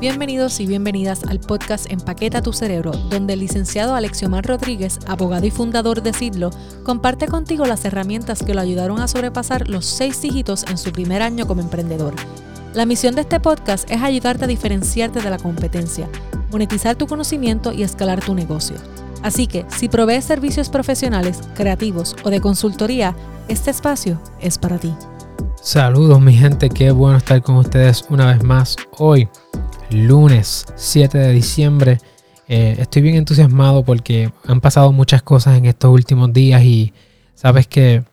Bienvenidos y bienvenidas al podcast Empaqueta tu cerebro, donde el licenciado Alexiomar Rodríguez, abogado y fundador de Sidlo, comparte contigo las herramientas que lo ayudaron a sobrepasar los seis dígitos en su primer año como emprendedor. La misión de este podcast es ayudarte a diferenciarte de la competencia, monetizar tu conocimiento y escalar tu negocio. Así que, si provees servicios profesionales, creativos o de consultoría, este espacio es para ti. Saludos mi gente, qué bueno estar con ustedes una vez más hoy, lunes 7 de diciembre. Eh, estoy bien entusiasmado porque han pasado muchas cosas en estos últimos días y sabes que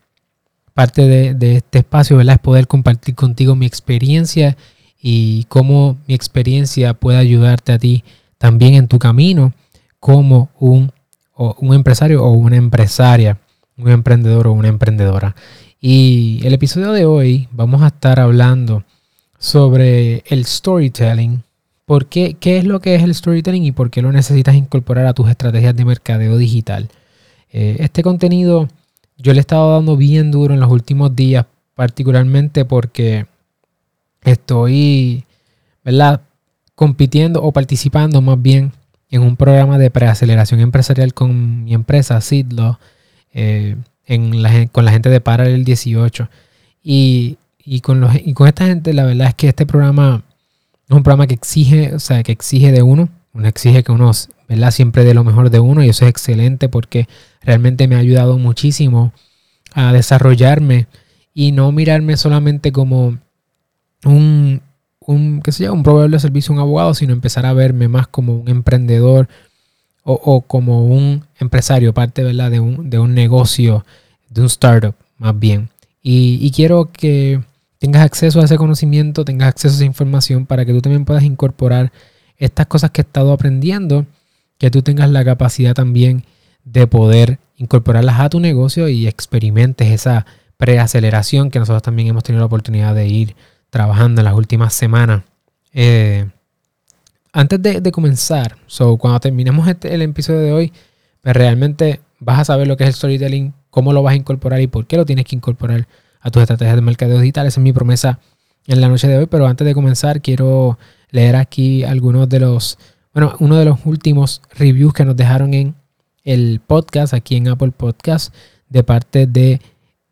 parte de, este espacio es poder compartir contigo mi experiencia y cómo mi experiencia puede ayudarte a ti también en tu camino como un, un empresario o una empresaria, un emprendedor o una emprendedora. Y el episodio de hoy vamos a estar hablando sobre el storytelling. ¿Por qué, ¿Qué es lo que es el storytelling y por qué lo necesitas incorporar a tus estrategias de mercadeo digital? Eh, este contenido yo le he estado dando bien duro en los últimos días, particularmente porque estoy, ¿verdad? Compitiendo o participando más bien en un programa de preaceleración empresarial con mi empresa, Sidlo. Eh, con la gente de Paralel 18. Y, con los, y con esta gente, la verdad es que este programa es un programa que exige, o sea, que exige de uno. Uno exige que uno, ¿verdad? Siempre dé lo mejor de uno. Y eso es excelente porque realmente me ha ayudado muchísimo a desarrollarme y no mirarme solamente como un, un, ¿qué un proveedor de servicio, un abogado, sino empezar a verme más como un emprendedor, o, como un empresario, parte ¿verdad? De, un, de un negocio, de un startup más bien. Y, quiero que tengas acceso a ese conocimiento, tengas acceso a esa información para que tú también puedas incorporar estas cosas que he estado aprendiendo, que tú tengas la capacidad también de poder incorporarlas a tu negocio y experimentes esa preaceleración que nosotros también hemos tenido la oportunidad de ir trabajando en las últimas semanas. Eh, antes de, comenzar, cuando terminemos este, el episodio de hoy, pues realmente vas a saber lo que es el storytelling, cómo lo vas a incorporar y por qué lo tienes que incorporar a tus estrategias de mercadeo digital. Esa es mi promesa en la noche de hoy. Pero antes de comenzar, quiero leer aquí algunos de los, bueno, uno de los últimos reviews que nos dejaron en el podcast, aquí en Apple Podcast, de parte de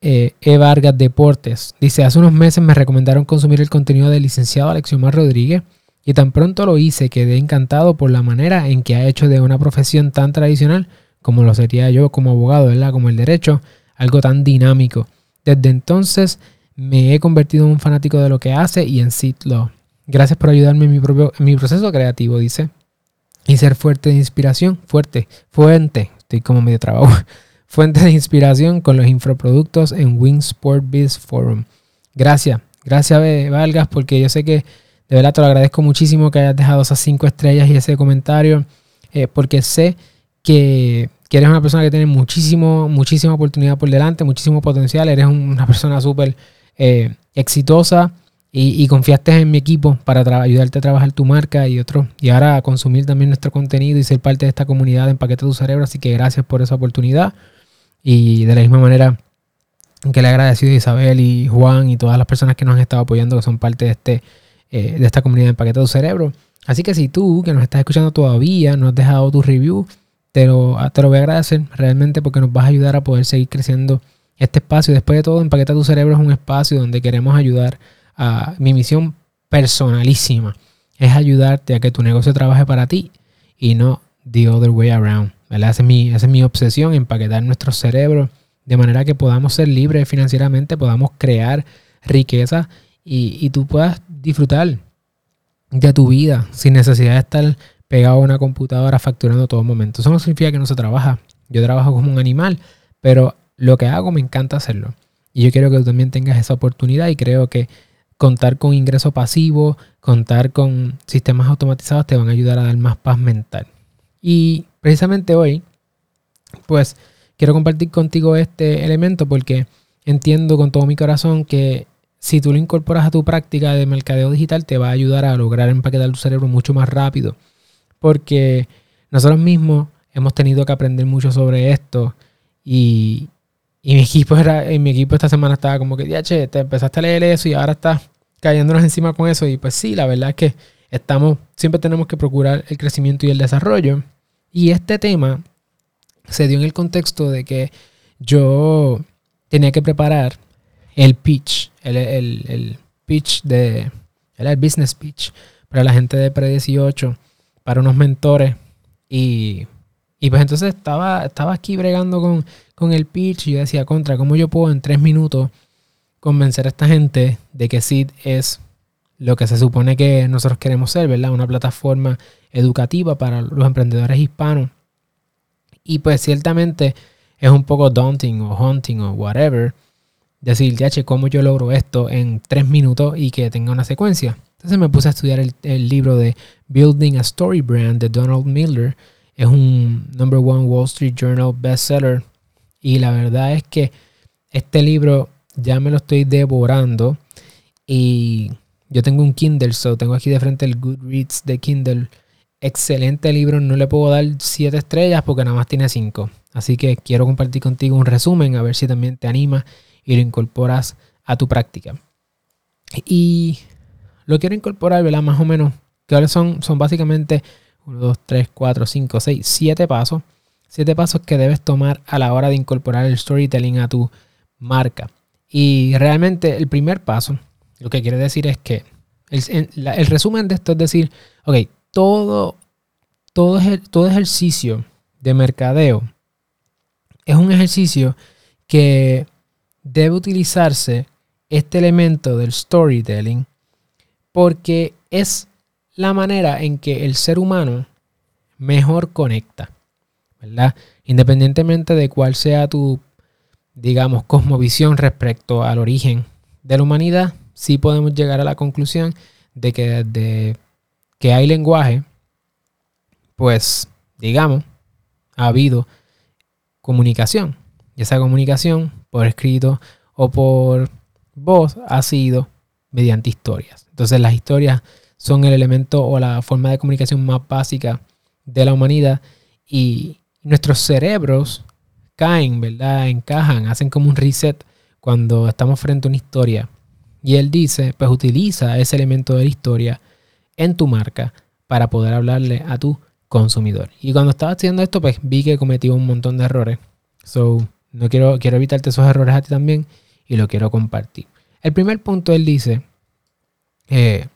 eh, E. Vargas Deportes. Dice, hace unos meses me recomendaron consumir el contenido del licenciado Alexiomar Rodríguez y tan pronto lo hice, quedé encantado por la manera en que ha hecho de una profesión tan tradicional como lo sería yo como abogado, ¿verdad? Como el derecho, algo tan dinámico. Desde entonces me he convertido en un fanático de lo que hace y en Law. Gracias por ayudarme en mi, propio, en mi proceso creativo, dice. Y ser fuerte de inspiración, fuerte, fuente, estoy como medio trabajo, fuente de inspiración con los infoproductos en Wingsport Biz Forum. Gracias, gracias Valgas, porque yo sé que de verdad te lo agradezco muchísimo que hayas dejado esas cinco estrellas y ese comentario, eh, porque sé que, eres una persona que tiene muchísimo, muchísima oportunidad por delante, muchísimo potencial, eres una persona súper eh, exitosa y, confiaste en mi equipo para ayudarte a trabajar tu marca y otro, y ahora a consumir también nuestro contenido y ser parte de esta comunidad de Empaqueta tu Cerebro, así que gracias por esa oportunidad y de la misma manera que le agradecido a Isabel y Juan y todas las personas que nos han estado apoyando, que son parte de este eh, de esta comunidad de Empaqueta tu Cerebro. Así que si tú, que nos estás escuchando todavía, no has dejado tu review, te lo, te lo voy a agradecer realmente porque nos vas a ayudar a poder seguir creciendo este espacio. Después de todo, Empaqueta tu Cerebro es un espacio donde queremos ayudar a mi misión personalísima. Es ayudarte a que tu negocio trabaje para ti y no the other way around. Esa, es mi, es mi obsesión, empaquetar nuestro cerebro de manera que podamos ser libres financieramente, podamos crear riqueza y, y tú puedas disfrutar de tu vida sin necesidad de estar pegado a una computadora facturando todo momento. Eso no significa que no se trabaja. Yo trabajo como un animal, pero lo que hago me encanta hacerlo. Y yo quiero que tú también tengas esa oportunidad y creo que contar con ingreso pasivo, contar con sistemas automatizados te van a ayudar a dar más paz mental. Y precisamente hoy, pues quiero compartir contigo este elemento porque entiendo con todo mi corazón que si tú lo incorporas a tu práctica de mercadeo digital, te va a ayudar a lograr empaquetar tu cerebro mucho más rápido. Porque nosotros mismos hemos tenido que aprender mucho sobre esto. Y, mi equipo era, en mi equipo esta semana estaba como que, ya che, te empezaste a leer eso y ahora estás cayéndonos encima con eso. Y pues sí, la verdad es que estamos, siempre tenemos que procurar el crecimiento y el desarrollo. Y este tema se dio en el contexto de que yo tenía que preparar el pitch, el, pitch de, el business pitch para la gente de Pre18, para unos mentores. Y, pues entonces estaba, estaba aquí bregando con, con el pitch y yo decía, contra, ¿cómo yo puedo en tres minutos convencer a esta gente de que SID es lo que se supone que nosotros queremos ser, ¿verdad? Una plataforma educativa para los emprendedores hispanos. Y pues ciertamente es un poco daunting o haunting o whatever decir, ya, che, ¿cómo yo logro esto en tres minutos y que tenga una secuencia? Entonces me puse a estudiar el, el libro de Building a Story Brand de Donald Miller. Es un number one Wall Street Journal bestseller. Y la verdad es que este libro ya me lo estoy devorando. Y yo tengo un Kindle, so tengo aquí de frente el Goodreads de Kindle. Excelente libro, no le puedo dar 7 estrellas porque nada más tiene 5. Así que quiero compartir contigo un resumen a ver si también te anima y lo incorporas a tu práctica. Y lo quiero incorporar, ¿verdad? Más o menos, ahora son, son básicamente 1, 2, 3, 4, 5, 6, 7 pasos. 7 pasos que debes tomar a la hora de incorporar el storytelling a tu marca. Y realmente el primer paso lo que quiere decir es que el, resumen de esto es decir, ok, todo, todo, todo ejercicio de mercadeo es un ejercicio que debe utilizarse este elemento del storytelling porque es la manera en que el ser humano mejor conecta, ¿verdad? Independientemente de cuál sea tu, digamos, cosmovisión respecto al origen de la humanidad, sí podemos llegar a la conclusión de que desde que hay lenguaje, pues, digamos, ha habido comunicación. Y esa comunicación, por escrito o por voz, ha sido mediante historias. Entonces las historias son el elemento o la forma de comunicación más básica de la humanidad y nuestros cerebros caen, ¿verdad? Encajan, hacen como un reset cuando estamos frente a una historia y él dice, pues utiliza ese elemento de la historia en tu marca para poder hablarle a tu consumidor. Y cuando estaba haciendo esto, pues vi que cometí un montón de errores. So, no quiero, quiero evitarte esos errores a ti también y lo quiero compartir. El primer punto, él dice eh,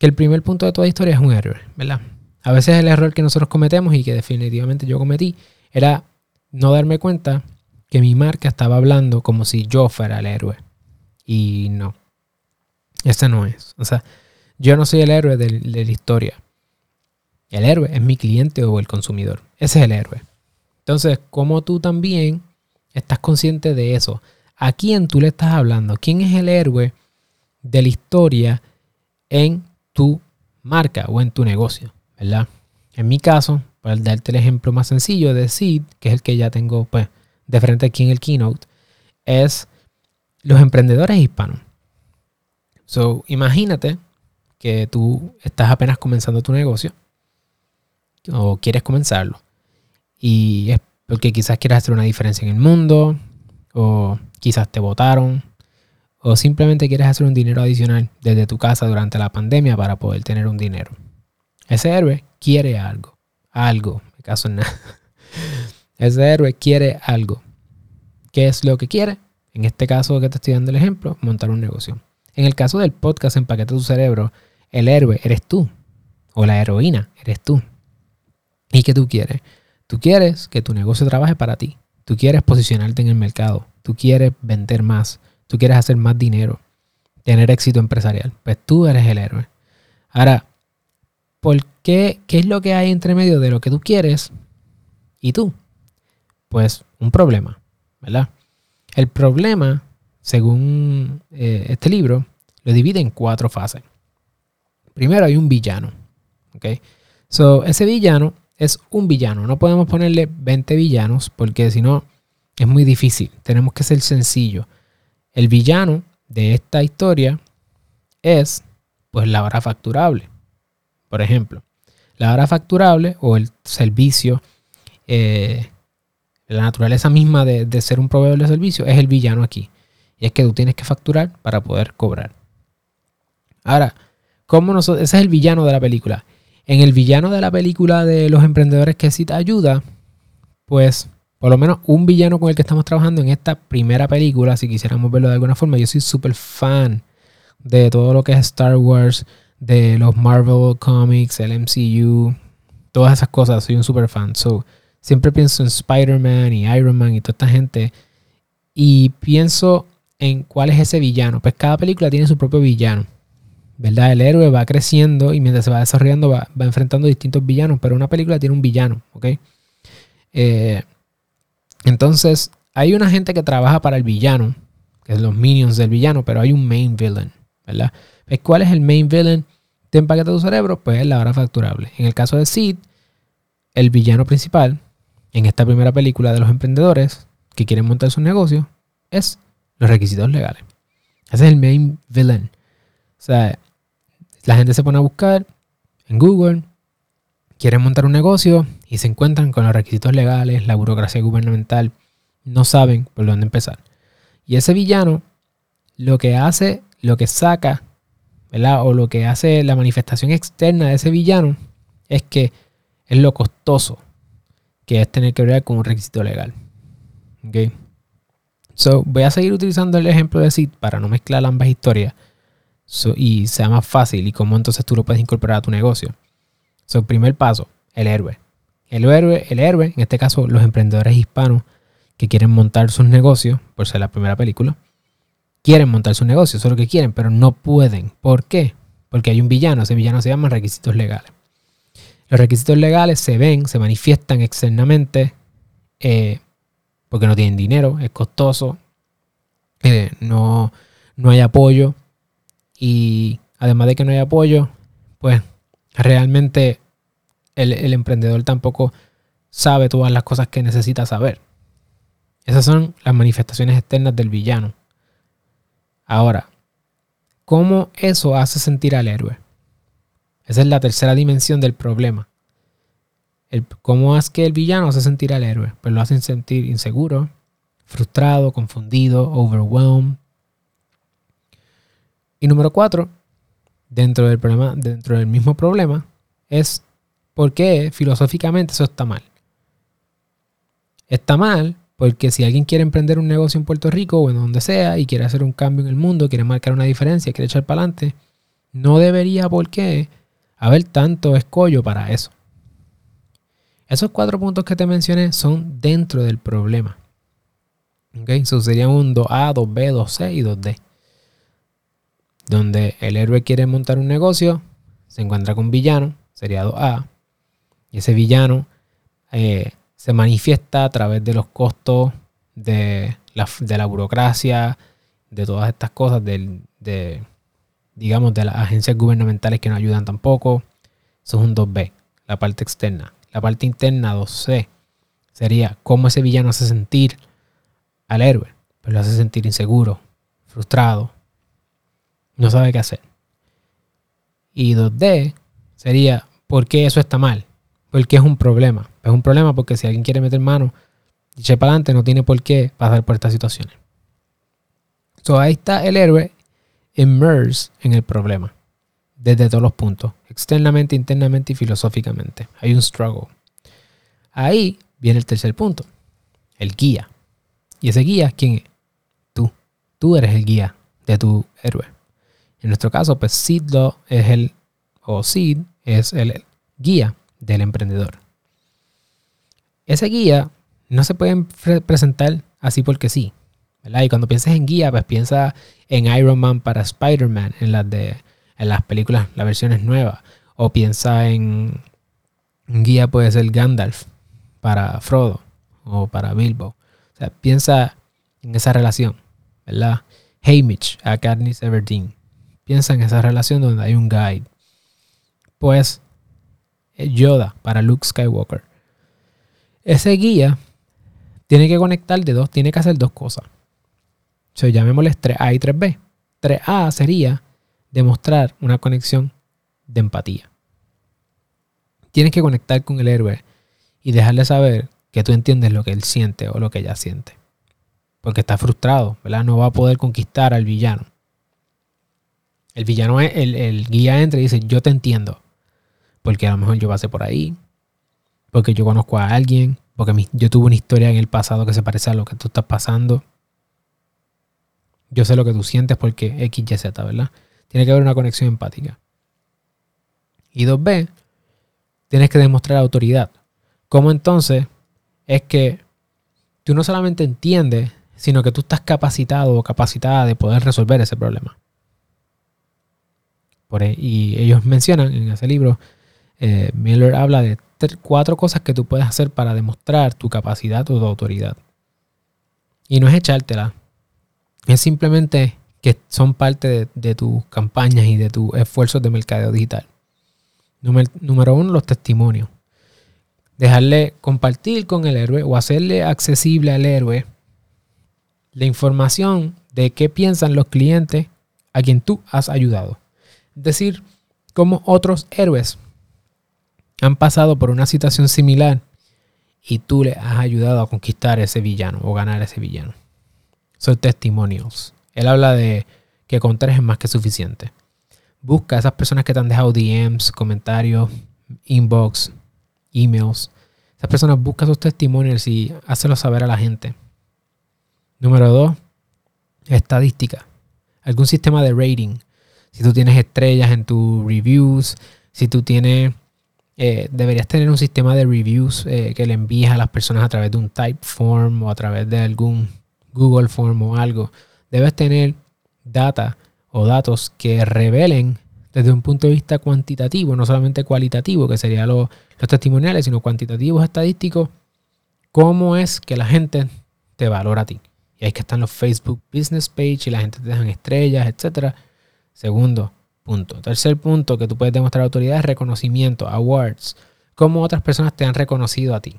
que el primer punto de toda historia es un error, ¿verdad? A veces el error que nosotros cometemos y que definitivamente yo cometí era no darme cuenta que mi marca estaba hablando como si yo fuera el héroe. Y no. Ese no es. O sea, yo no soy el héroe de, la historia. El héroe es mi cliente o el consumidor. Ese es el héroe. Entonces, como tú también estás consciente de eso, ¿a quién tú le estás hablando? ¿Quién es el héroe de la historia en tu marca o en tu negocio? ¿Verdad? En mi caso, para darte el ejemplo más sencillo de Seed, que es el que ya tengo pues, de frente aquí en el keynote, es los emprendedores hispanos. So, imagínate que tú estás apenas comenzando tu negocio o quieres comenzarlo y es porque quizás quieras hacer una diferencia en el mundo o quizás te votaron o simplemente quieres hacer un dinero adicional desde tu casa durante la pandemia para poder tener un dinero. Ese héroe quiere algo, algo, me caso en nada. Ese héroe quiere algo. ¿Qué es lo que quiere? En este caso que te estoy dando el ejemplo, montar un negocio. En el caso del podcast Empaqueta tu cerebro, el héroe eres tú. O la heroína eres tú. ¿Y qué tú quieres? Tú quieres que tu negocio trabaje para ti. Tú quieres posicionarte en el mercado. Tú quieres vender más. Tú quieres hacer más dinero. Tener éxito empresarial. Pues tú eres el héroe. Ahora, ¿por qué? ¿Qué es lo que hay entre medio de lo que tú quieres y tú? Pues un problema, ¿verdad? El problema según eh, este libro, lo divide en cuatro fases. Primero hay un villano. ¿okay? So, ese villano es un villano. No podemos ponerle 20 villanos porque si no es muy difícil. Tenemos que ser sencillo. El villano de esta historia es pues la hora facturable. Por ejemplo, la hora facturable o el servicio, eh, la naturaleza misma de, ser un proveedor de servicio es el villano aquí. Y es que tú tienes que facturar para poder cobrar. Ahora, ¿Cómo nosotros, ese es el villano de la película. En el villano de la película de los emprendedores que cita ayuda, pues por lo menos un villano con el que estamos trabajando en esta primera película, si quisiéramos verlo de alguna forma, yo soy súper fan de todo lo que es Star Wars, de los Marvel Comics, el MCU, todas esas cosas, soy un super fan. So, siempre pienso en Spider-Man y Iron Man y toda esta gente. Y pienso en cuál es ese villano. Pues cada película tiene su propio villano. ¿Verdad? El héroe va creciendo y mientras se va desarrollando va, enfrentando distintos villanos. Pero una película tiene un villano, ¿ok? Eh, entonces, hay una gente que trabaja para el villano, que es los minions del villano, pero hay un main villain, ¿verdad? Pues, ¿Cuál es el main villain de Empaqueta tu cerebro? Pues es la hora facturable. En el caso de Sid, el villano principal en esta primera película de los emprendedores que quieren montar su negocio es los requisitos legales. Ese es el main villain. O sea, la gente se pone a buscar en Google, quieren montar un negocio y se encuentran con los requisitos legales, la burocracia gubernamental, no saben por dónde empezar. Y ese villano lo que hace, lo que saca. O lo que hace la manifestación externa de ese villano es que es lo costoso que es tener que ver con un requisito legal. ¿Ok? So, voy a seguir utilizando el ejemplo de Sid para no mezclar ambas historias y sea más fácil y cómo entonces tú lo puedes incorporar a tu negocio. So, primer paso, el héroe. El héroe, el héroe, en este caso los emprendedores hispanos que quieren montar sus negocios, por ser la primera película, quieren montar su negocio, eso es lo que quieren, pero no pueden. ¿Por qué? Porque hay un villano, ese villano se llama requisitos legales. Los requisitos legales se ven, se manifiestan externamente eh, porque no tienen dinero, es costoso, eh, no, no hay apoyo y además de que no hay apoyo, pues realmente el, el, emprendedor tampoco sabe todas las cosas que necesita saber. Esas son las manifestaciones externas del villano. Ahora, ¿cómo eso hace sentir al héroe? Esa es la tercera dimensión del problema. ¿Cómo es que el villano hace sentir al héroe? Pues lo hacen sentir inseguro, frustrado, confundido, overwhelmed. Y número cuatro, dentro del problema, dentro del mismo problema, es por qué filosóficamente eso está mal. Está mal porque si alguien quiere emprender un negocio en Puerto Rico o en donde sea y quiere hacer un cambio en el mundo, quiere marcar una diferencia, quiere echar para adelante, no debería por qué haber tanto escollo para eso. Esos cuatro puntos que te mencioné son dentro del problema. ¿Ok? Eso serían un 2A, 2B, 2C y 2D. Donde el héroe quiere montar un negocio, se encuentra con un villano, sería 2A. Y ese villano eh, se manifiesta a través de los costos de la, burocracia, de todas estas cosas, de, digamos, de las agencias gubernamentales que no ayudan tampoco. Eso es un 2B, la parte externa. La parte interna 2C sería cómo ese villano hace sentir al héroe. Pues lo hace sentir inseguro, frustrado, no sabe qué hacer. Y 2D sería por qué eso está mal, porque es un problema. Es un problema porque si alguien quiere meter mano y echar para adelante, no tiene por qué pasar por estas situaciones. So, ahí está el héroe immersed en el problema desde todos los puntos, externamente, internamente y filosóficamente. Hay un struggle. Ahí viene el tercer punto, el guía. ¿Y ese guía quién es? Tú. Tú eres el guía de tu héroe. En nuestro caso, pues Sid es el, o Sid es el guía del emprendedor. Ese guía no se puede presentar así porque sí. Y cuando piensas en guía, pues piensa en Iron Man para Spider-Man, en las de en las películas, la versión es nueva. O piensa en un guía puede ser Gandalf para Frodo o para Bilbo. O sea, piensa en esa relación, ¿verdad? Haymitch a Katniss Everdeen. Piensa en esa relación donde hay un guide. Pues Yoda para Luke Skywalker. Ese guía tiene que conectar de dos, tiene que hacer dos cosas. O sea, llamémosles 3A y 3B. 3A sería demostrar una conexión de empatía. Tienes que conectar con el héroe y dejarle saber que tú entiendes lo que él siente o lo que ella siente. Porque está frustrado, ¿verdad? No va a poder conquistar al villano. El villano, el, el guía entra y dice, yo te entiendo. Porque a lo mejor yo pasé por ahí. Porque yo conozco a alguien. Porque yo tuve una historia en el pasado que se parece a lo que tú estás pasando. Yo sé lo que tú sientes porque X, Y, Z, ¿verdad? Tiene que haber una conexión empática. Y 2B, tienes que demostrar autoridad. ¿Cómo entonces es que tú no solamente entiendes, sino que tú estás capacitado o capacitada de poder resolver ese problema? Y ellos mencionan en ese libro, eh, Miller habla de cuatro cosas que tú puedes hacer para demostrar tu capacidad o tu autoridad. Y no es echártela, es simplemente que son parte de, tus campañas y de tus esfuerzos de mercadeo digital. número uno, los testimonios. Dejarle compartir con el héroe o hacerle accesible al héroe la información de qué piensan los clientes a quien tú has ayudado. Decir, cómo otros héroes han pasado por una situación similar y tú le has ayudado a conquistar ese villano o ganar ese villano. Son testimonios. Él habla de que con tres es más que suficiente. Busca a esas personas que te han dejado DMs, comentarios, inbox, emails. Esas personas busca sus testimonios y hácelos saber a la gente. Número dos, estadística. Algún sistema de rating. Si tú tienes estrellas en tus reviews, si tú tienes, eh, deberías tener un sistema de reviews eh, que le envíes a las personas a través de un type form o a través de algún Google Form o algo. Debes tener data o datos que revelen desde un punto de vista cuantitativo, no solamente cualitativo, que serían los testimoniales, sino cuantitativos, estadísticos, cómo es que la gente te valora a ti. Y ahí que están los Facebook Business Page y la gente te dejan estrellas, etc. Segundo punto. Tercer punto que tú puedes demostrar autoridad es reconocimiento, awards. Cómo otras personas te han reconocido a ti.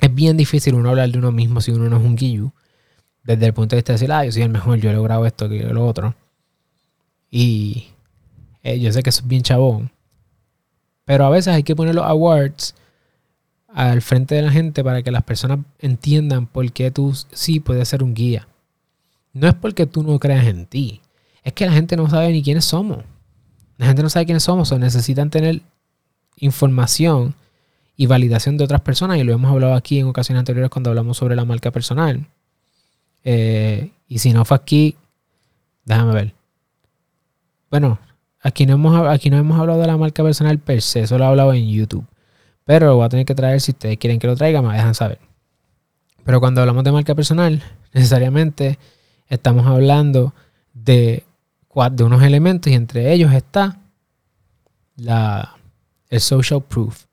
Es bien difícil uno hablar de uno mismo si uno no es un guillu desde el punto de vista de decir, ah, yo soy el mejor, yo he logrado esto, que lo otro. Y eh, yo sé que eso es bien chabón. Pero a veces hay que poner los awards al frente de la gente para que las personas entiendan por qué tú sí puedes ser un guía. No es porque tú no creas en ti. Es que la gente no sabe ni quiénes somos. La gente no sabe quiénes somos o necesitan tener información y validación de otras personas. Y lo hemos hablado aquí en ocasiones anteriores cuando hablamos sobre la marca personal. Eh, y si no fue aquí, déjame ver. Bueno, aquí no, hemos, aquí no hemos hablado de la marca personal per se, solo he hablado en YouTube. Pero lo voy a tener que traer si ustedes quieren que lo traiga, me dejan saber. Pero cuando hablamos de marca personal, necesariamente estamos hablando de, de unos elementos y entre ellos está la, el social proof.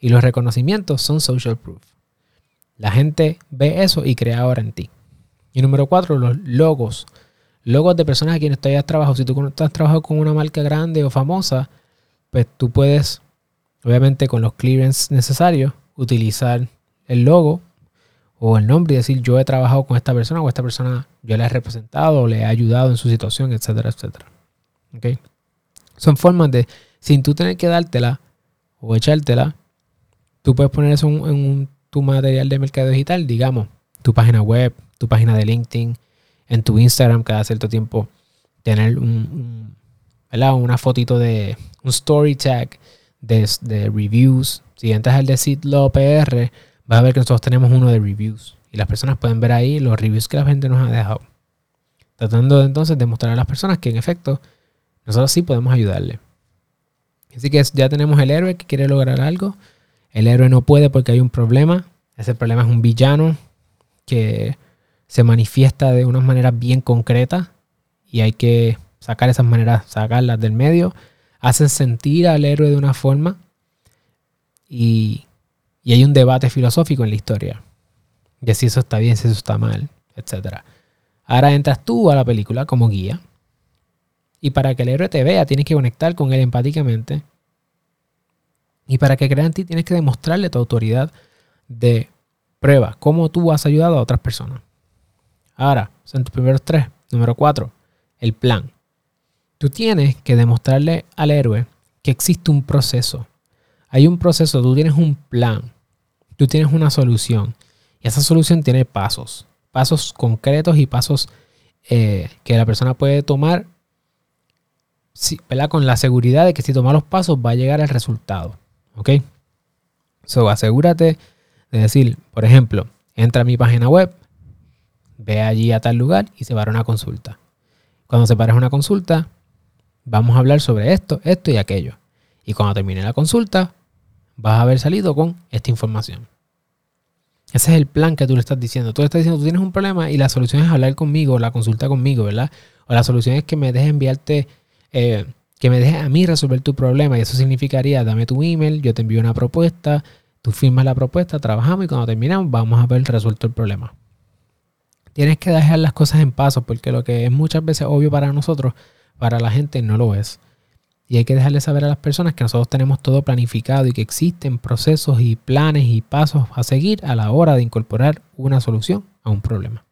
Y los reconocimientos son social proof. La gente ve eso y crea ahora en ti. Y número cuatro, los logos. Logos de personas a quienes tú hayas trabajado. Si tú has trabajado con una marca grande o famosa, pues tú puedes, obviamente con los clearance necesarios, utilizar el logo o el nombre y decir yo he trabajado con esta persona o esta persona yo le he representado le he ayudado en su situación, etcétera, etcétera. ¿Okay? Son formas de, sin tú tener que dártela o echártela, tú puedes poner eso en, tu material de mercado digital, digamos, tu página web, tu página de LinkedIn, en tu Instagram cada cierto tiempo, tener un, una fotito de un story tag de, reviews. Si entras al de Sidlo PR, vas a ver que nosotros tenemos uno de reviews. Y las personas pueden ver ahí los reviews que la gente nos ha dejado. Tratando entonces de mostrar a las personas que en efecto nosotros sí podemos ayudarle. Así que ya tenemos el héroe que quiere lograr algo. El héroe no puede porque hay un problema. Ese problema es un villano que se manifiesta de unas maneras bien concretas y hay que sacar esas maneras, sacarlas del medio. Hacen sentir al héroe de una forma y, hay un debate filosófico en la historia. De si eso está bien, si eso está mal, etc. Ahora entras tú a la película como guía. Y para que el héroe te vea, tienes que conectar con él empáticamente. Y para que crea en ti, tienes que demostrarle tu autoridad de prueba, cómo tú has ayudado a otras personas. Ahora, son tus primeros tres. Número cuatro, el plan. Tú tienes que demostrarle al héroe que existe un proceso. Hay un proceso, tú tienes un plan, tú tienes una solución. Y esa solución tiene pasos, pasos concretos y pasos eh, que la persona puede tomar con la seguridad de que si toma los pasos va a llegar al resultado. ¿Ok? So, asegúrate de decir, por ejemplo, entra a mi página web, ve allí a tal lugar y se va a dar una consulta. Cuando se pare una consulta, vamos a hablar sobre esto, esto y aquello. Y cuando termine la consulta, vas a haber salido con esta información. Ese es el plan que tú le estás diciendo. Tú le estás diciendo, tú tienes un problema y la solución es hablar conmigo, la consulta conmigo, ¿verdad? O la solución es que me dejes enviarte, eh, que me dejes a mí resolver tu problema. Y eso significaría, dame tu email, yo te envío una propuesta, tú firmas la propuesta, trabajamos y cuando terminamos vamos a ver resuelto el problema. Tienes que dejar las cosas en paso porque lo que es muchas veces obvio para nosotros, para la gente no lo es. Y hay que dejarle saber a las personas que nosotros tenemos todo planificado y que existen procesos y planes y pasos a seguir a la hora de incorporar una solución a un problema.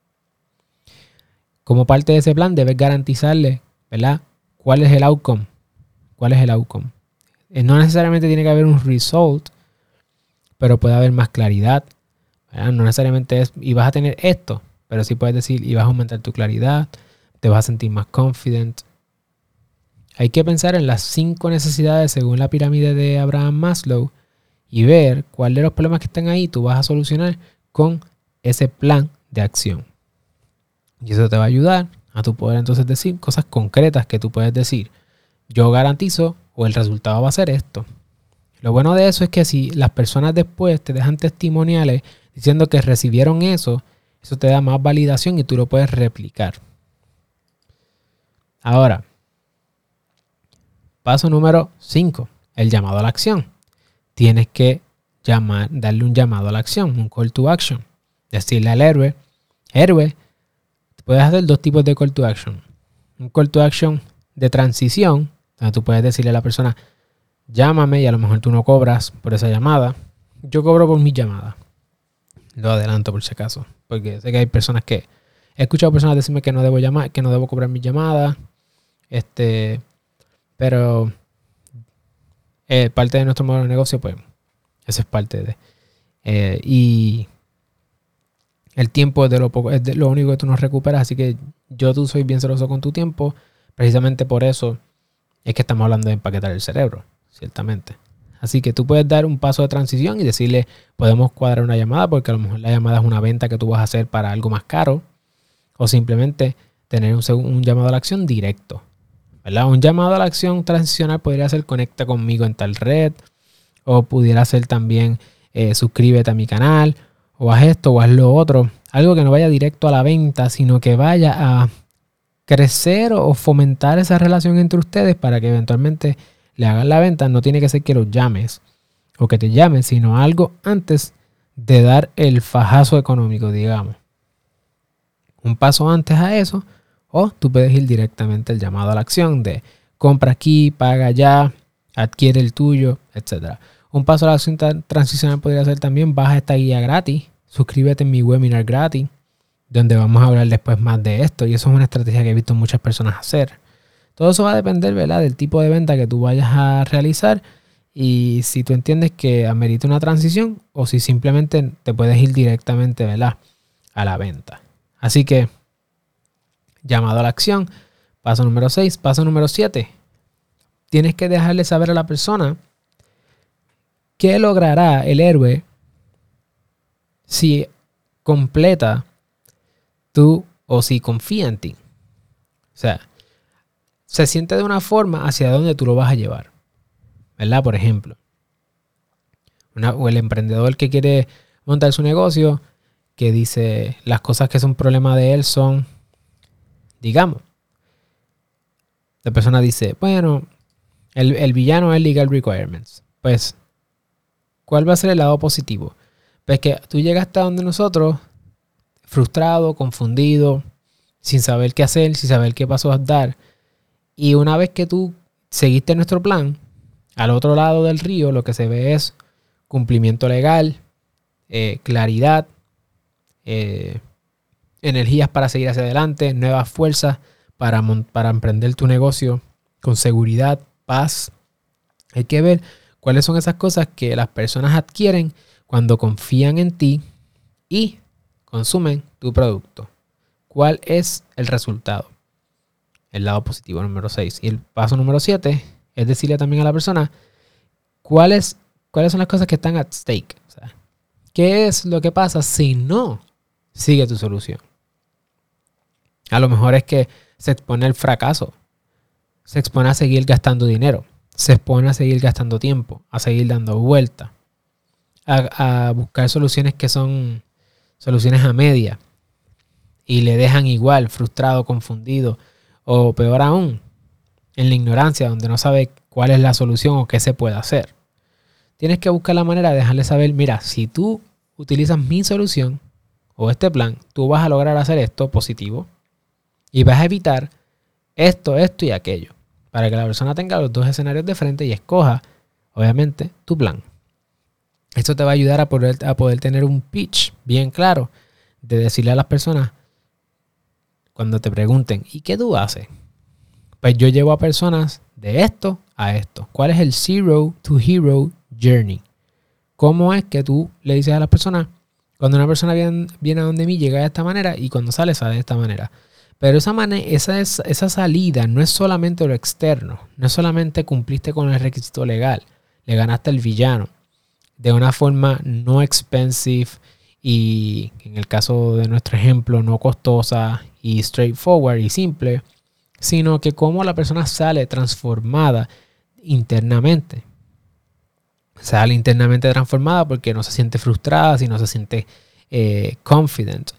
Como parte de ese plan debes garantizarle, ¿verdad? ¿Cuál es el outcome? ¿Cuál es el outcome? Eh, no necesariamente tiene que haber un result, pero puede haber más claridad. No necesariamente es, y vas a tener esto, pero sí puedes decir, y vas a aumentar tu claridad, te vas a sentir más confident, hay que pensar en las cinco necesidades según la pirámide de Abraham Maslow y ver cuál de los problemas que están ahí tú vas a solucionar con ese plan de acción. Y eso te va a ayudar a tu poder entonces decir cosas concretas que tú puedes decir. Yo garantizo o el resultado va a ser esto. Lo bueno de eso es que si las personas después te dejan testimoniales diciendo que recibieron eso, eso te da más validación y tú lo puedes replicar. Ahora, Paso número 5, el llamado a la acción. Tienes que llamar, darle un llamado a la acción, un call to action. Decirle al héroe, héroe, puedes hacer dos tipos de call to action. Un call to action de transición, donde tú puedes decirle a la persona, llámame y a lo mejor tú no cobras por esa llamada. Yo cobro por mi llamada. Lo adelanto por si acaso, porque sé que hay personas que he escuchado personas decirme que no debo llamar, que no debo cobrar mi llamada. Este, pero eh, parte de nuestro modelo de negocio, pues, eso es parte de. Eh, y el tiempo es de lo poco, es de lo único que tú nos recuperas. Así que yo tú soy bien celoso con tu tiempo. Precisamente por eso es que estamos hablando de empaquetar el cerebro, ciertamente. Así que tú puedes dar un paso de transición y decirle, podemos cuadrar una llamada, porque a lo mejor la llamada es una venta que tú vas a hacer para algo más caro. O simplemente tener un, un llamado a la acción directo. Un llamado a la acción transicional podría ser conecta conmigo en tal red, o pudiera ser también eh, suscríbete a mi canal, o haz esto o haz lo otro. Algo que no vaya directo a la venta, sino que vaya a crecer o fomentar esa relación entre ustedes para que eventualmente le hagan la venta. No tiene que ser que los llames o que te llamen, sino algo antes de dar el fajazo económico, digamos. Un paso antes a eso o tú puedes ir directamente al llamado a la acción de compra aquí, paga ya, adquiere el tuyo, etc. Un paso a la acción transicional podría ser también baja esta guía gratis, suscríbete en mi webinar gratis, donde vamos a hablar después más de esto. Y eso es una estrategia que he visto muchas personas hacer. Todo eso va a depender ¿verdad? del tipo de venta que tú vayas a realizar y si tú entiendes que amerita una transición o si simplemente te puedes ir directamente ¿verdad? a la venta. Así que llamado a la acción. Paso número 6. Paso número 7. Tienes que dejarle saber a la persona qué logrará el héroe si completa tú o si confía en ti. O sea, se siente de una forma hacia donde tú lo vas a llevar. ¿Verdad? Por ejemplo, o el emprendedor que quiere montar su negocio, que dice las cosas que son problema de él son digamos. La persona dice, bueno, el, villano es legal requirements. Pues, ¿cuál va a ser el lado positivo? Pues que tú llegaste a donde nosotros, frustrado, confundido, sin saber qué hacer, sin saber qué paso a dar. Y una vez que tú seguiste nuestro plan, al otro lado del río lo que se ve es cumplimiento legal, eh, claridad, eh, energías para seguir hacia adelante, nuevas fuerzas para, para emprender tu negocio con seguridad, paz. Hay que ver cuáles son esas cosas que las personas adquieren cuando confían en ti y consumen tu producto. ¿Cuál es el resultado? el lado positivo número 6. Y el paso número 7 es decirle también a la persona cuáles, cuáles son las cosas que están at stake. ¿Qué es lo que pasa si no sigue tu solución? A lo mejor es que se expone al fracaso, se expone a seguir gastando dinero, se expone a seguir gastando tiempo, a seguir dando vueltas, a, a buscar soluciones que son soluciones a media y le dejan igual, frustrado, confundido o peor aún, en la ignorancia donde no sabe cuál es la solución o qué se puede hacer. Tienes que buscar la manera de dejarle saber, mira, si tú utilizas mi solución o este plan, tú vas a lograr hacer esto positivo y vas a evitar esto, esto y aquello. Para que la persona tenga los dos escenarios de frente y escoja, obviamente, tu plan. Esto te va a ayudar a poder, a poder tener un pitch bien claro de decirle a las personas cuando te pregunten, ¿y qué tú haces? Pues yo llevo a personas de esto a esto. ¿Cuál es el Zero to Hero Journey? ¿Cómo es que tú le dices a las personas, cuando una persona viene, viene a donde mí, llega de esta manera y cuando sale, sale de esta manera? Pero esa, esa, esa salida no es solamente lo externo, no es solamente cumpliste con el requisito legal, le ganaste al villano de una forma no expensive y en el caso de nuestro ejemplo no costosa y straightforward y simple, sino que cómo la persona sale transformada internamente. Sale internamente transformada porque no se siente frustrada, sino se siente eh, confident,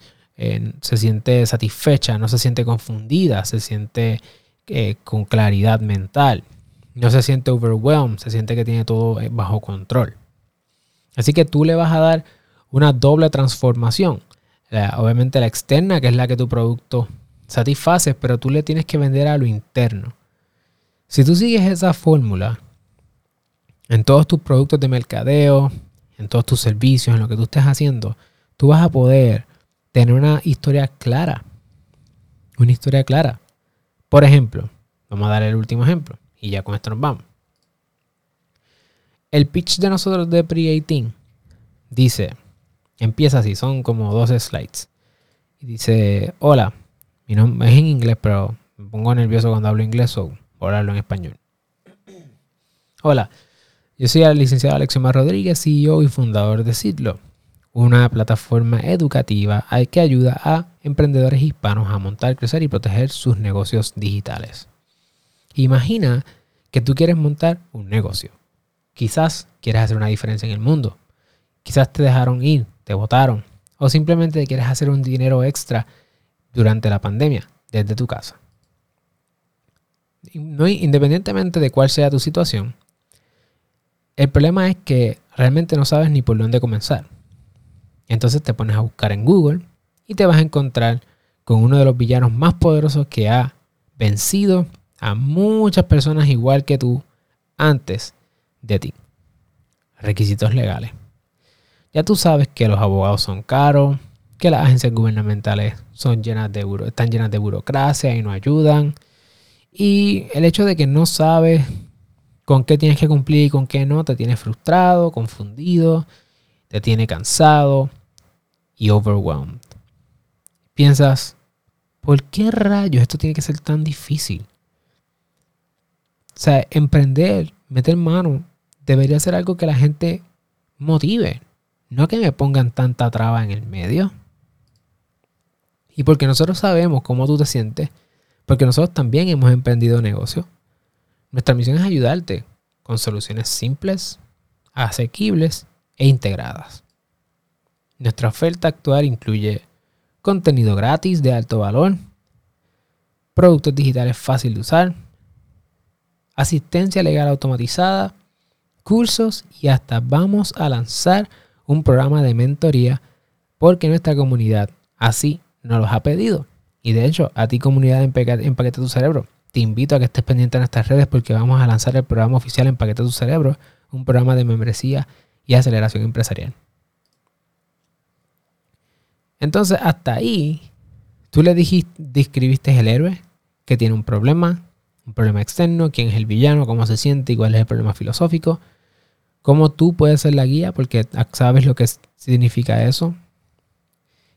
se siente satisfecha, no se siente confundida, se siente eh, con claridad mental, no se siente overwhelmed, se siente que tiene todo eh, bajo control. Así que tú le vas a dar una doble transformación. obviamente la externa, que es la que tu producto satisface, pero tú le tienes que vender a lo interno. Si tú sigues esa fórmula en todos tus productos de mercadeo, en todos tus servicios, en lo que tú estés haciendo, tú vas a poder tener una historia clara. Una historia clara. Por ejemplo, vamos a dar el último ejemplo y ya con esto nos vamos. El pitch de nosotros de Pre-18 dice, empieza así, son como 12 slides. Y dice, hola, mi nombre es en inglés, pero me pongo nervioso cuando hablo inglés o hablarlo en español. Hola, yo soy el licenciado Alexiomar Rodríguez, CEO y fundador de Sidlo una plataforma educativa que ayuda a emprendedores hispanos a montar, crecer y proteger sus negocios digitales. Imagina que tú quieres montar un negocio. Quizás quieres hacer una diferencia en el mundo. Quizás te dejaron ir, te votaron. O simplemente quieres hacer un dinero extra durante la pandemia desde tu casa. independientemente de cuál sea tu situación, el problema es que realmente no sabes ni por dónde comenzar. Entonces te pones a buscar en Google y te vas a encontrar con uno de los villanos más poderosos que ha vencido a muchas personas igual que tú antes de ti. Requisitos legales. Ya tú sabes que los abogados son caros, que las agencias gubernamentales son llenas de están llenas de burocracia y no ayudan. Y el hecho de que no sabes con qué tienes que cumplir y con qué no, te tiene frustrado, confundido, te tiene cansado, y overwhelmed. Piensas, ¿por qué rayos esto tiene que ser tan difícil? O sea, emprender, meter mano, debería ser algo que la gente motive, no que me pongan tanta traba en el medio. Y porque nosotros sabemos cómo tú te sientes, porque nosotros también hemos emprendido negocio, nuestra misión es ayudarte con soluciones simples, asequibles e integradas. Nuestra oferta actual incluye contenido gratis de alto valor, productos digitales fácil de usar, asistencia legal automatizada, cursos y hasta vamos a lanzar un programa de mentoría porque nuestra comunidad así nos los ha pedido. Y de hecho, a ti comunidad Empaqueta tu Cerebro, te invito a que estés pendiente en nuestras redes porque vamos a lanzar el programa oficial Empaqueta tu Cerebro, un programa de membresía y aceleración empresarial. Entonces, hasta ahí, tú le dijiste, describiste el héroe que tiene un problema, un problema externo, quién es el villano, cómo se siente y cuál es el problema filosófico. Cómo tú puedes ser la guía porque sabes lo que significa eso.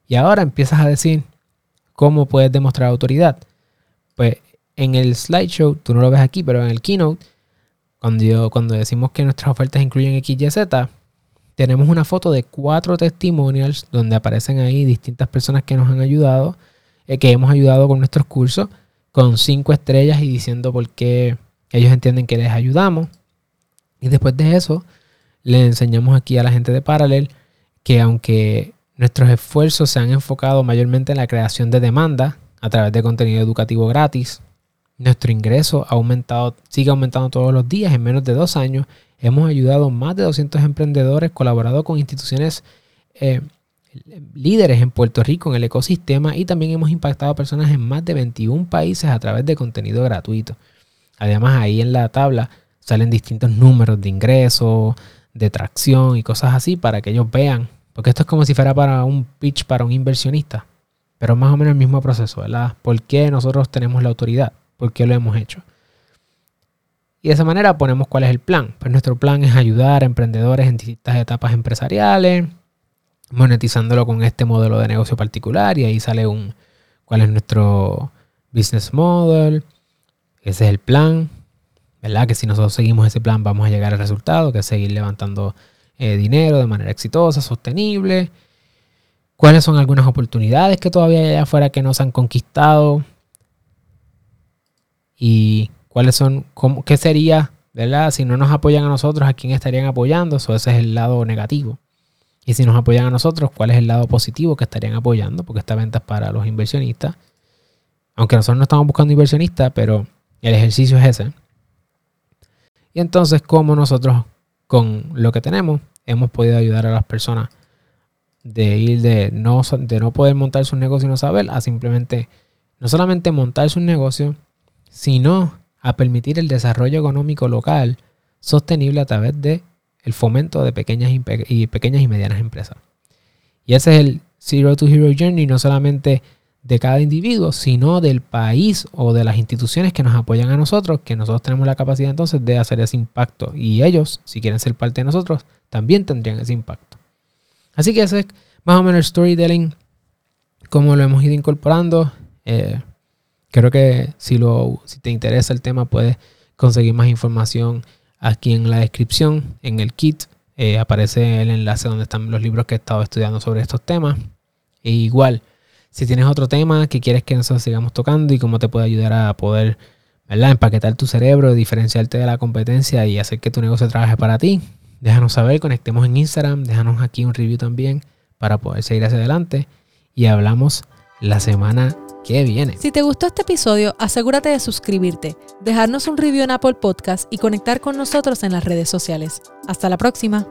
Y ahora empiezas a decir cómo puedes demostrar autoridad. Pues en el slideshow, tú no lo ves aquí, pero en el keynote, cuando, cuando decimos que nuestras ofertas incluyen XYZ, tenemos una foto de cuatro testimonials donde aparecen ahí distintas personas que nos han ayudado, eh, que hemos ayudado con nuestros cursos, con cinco estrellas y diciendo por qué ellos entienden que les ayudamos. Y después de eso, le enseñamos aquí a la gente de Parallel que aunque nuestros esfuerzos se han enfocado mayormente en la creación de demanda a través de contenido educativo gratis, nuestro ingreso ha aumentado, sigue aumentando todos los días. En menos de dos años hemos ayudado más de 200 emprendedores, colaborado con instituciones eh, líderes en Puerto Rico en el ecosistema y también hemos impactado a personas en más de 21 países a través de contenido gratuito. Además, ahí en la tabla salen distintos números de ingresos, de tracción y cosas así para que ellos vean. Porque esto es como si fuera para un pitch para un inversionista. Pero más o menos el mismo proceso, ¿verdad? ¿Por qué nosotros tenemos la autoridad? ¿Por qué lo hemos hecho? Y de esa manera ponemos cuál es el plan. Pues nuestro plan es ayudar a emprendedores en distintas etapas empresariales, monetizándolo con este modelo de negocio particular y ahí sale un cuál es nuestro business model. Ese es el plan, ¿verdad? Que si nosotros seguimos ese plan vamos a llegar al resultado, que es seguir levantando eh, dinero de manera exitosa, sostenible. ¿Cuáles son algunas oportunidades que todavía hay allá afuera que no se han conquistado? Y cuáles son, cómo, qué sería, ¿verdad? Si no nos apoyan a nosotros, ¿a quién estarían apoyando? Eso ese es el lado negativo. Y si nos apoyan a nosotros, ¿cuál es el lado positivo que estarían apoyando? Porque esta venta es para los inversionistas. Aunque nosotros no estamos buscando inversionistas, pero el ejercicio es ese. Y entonces, como nosotros con lo que tenemos hemos podido ayudar a las personas de ir de no, de no poder montar su negocio y no saber a simplemente no solamente montar su negocio, sino a permitir el desarrollo económico local sostenible a través de el fomento de pequeñas y, pequeñas y medianas empresas. Y ese es el Zero to Hero Journey, no solamente de cada individuo, sino del país o de las instituciones que nos apoyan a nosotros, que nosotros tenemos la capacidad entonces de hacer ese impacto. Y ellos, si quieren ser parte de nosotros, también tendrían ese impacto. Así que ese es más o menos el storytelling, como lo hemos ido incorporando. Eh, creo que si, lo, si te interesa el tema, puedes conseguir más información aquí en la descripción, en el kit. Eh, aparece el enlace donde están los libros que he estado estudiando sobre estos temas. E igual, si tienes otro tema que quieres que nosotros sigamos tocando y cómo te puede ayudar a poder ¿verdad? empaquetar tu cerebro, diferenciarte de la competencia y hacer que tu negocio trabaje para ti, déjanos saber, conectemos en Instagram, déjanos aquí un review también para poder seguir hacia adelante y hablamos la semana viene. Si te gustó este episodio, asegúrate de suscribirte, dejarnos un review en Apple Podcast y conectar con nosotros en las redes sociales. Hasta la próxima.